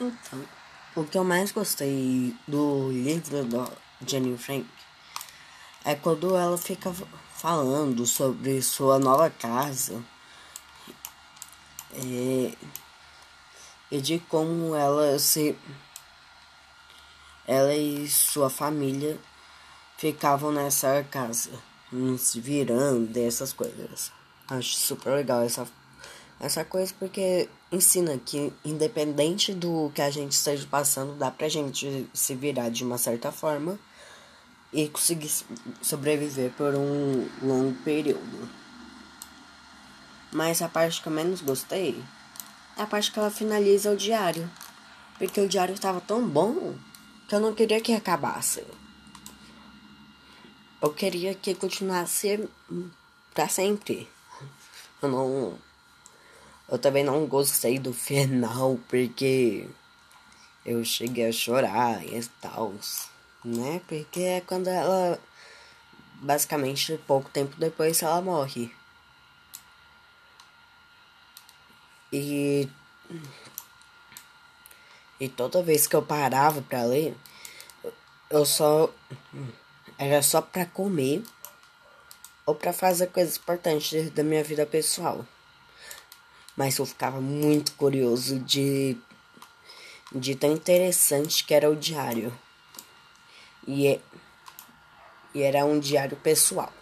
Então, o que eu mais gostei do livro da Jenny Frank é quando ela fica falando sobre sua nova casa e, e de como ela se ela e sua família ficavam nessa casa, se virando, essas coisas. Acho super legal essa essa coisa porque ensina que independente do que a gente esteja passando, dá pra gente se virar de uma certa forma e conseguir sobreviver por um longo período. Mas a parte que eu menos gostei é a parte que ela finaliza o diário. Porque o diário estava tão bom que eu não queria que acabasse. Eu queria que continuasse para sempre. Eu não eu também não gostei do final porque eu cheguei a chorar e tal, né? Porque é quando ela basicamente pouco tempo depois ela morre. E e toda vez que eu parava para ler, eu só era só para comer ou para fazer coisas importantes da minha vida pessoal mas eu ficava muito curioso de de tão interessante que era o diário. E, é, e era um diário pessoal.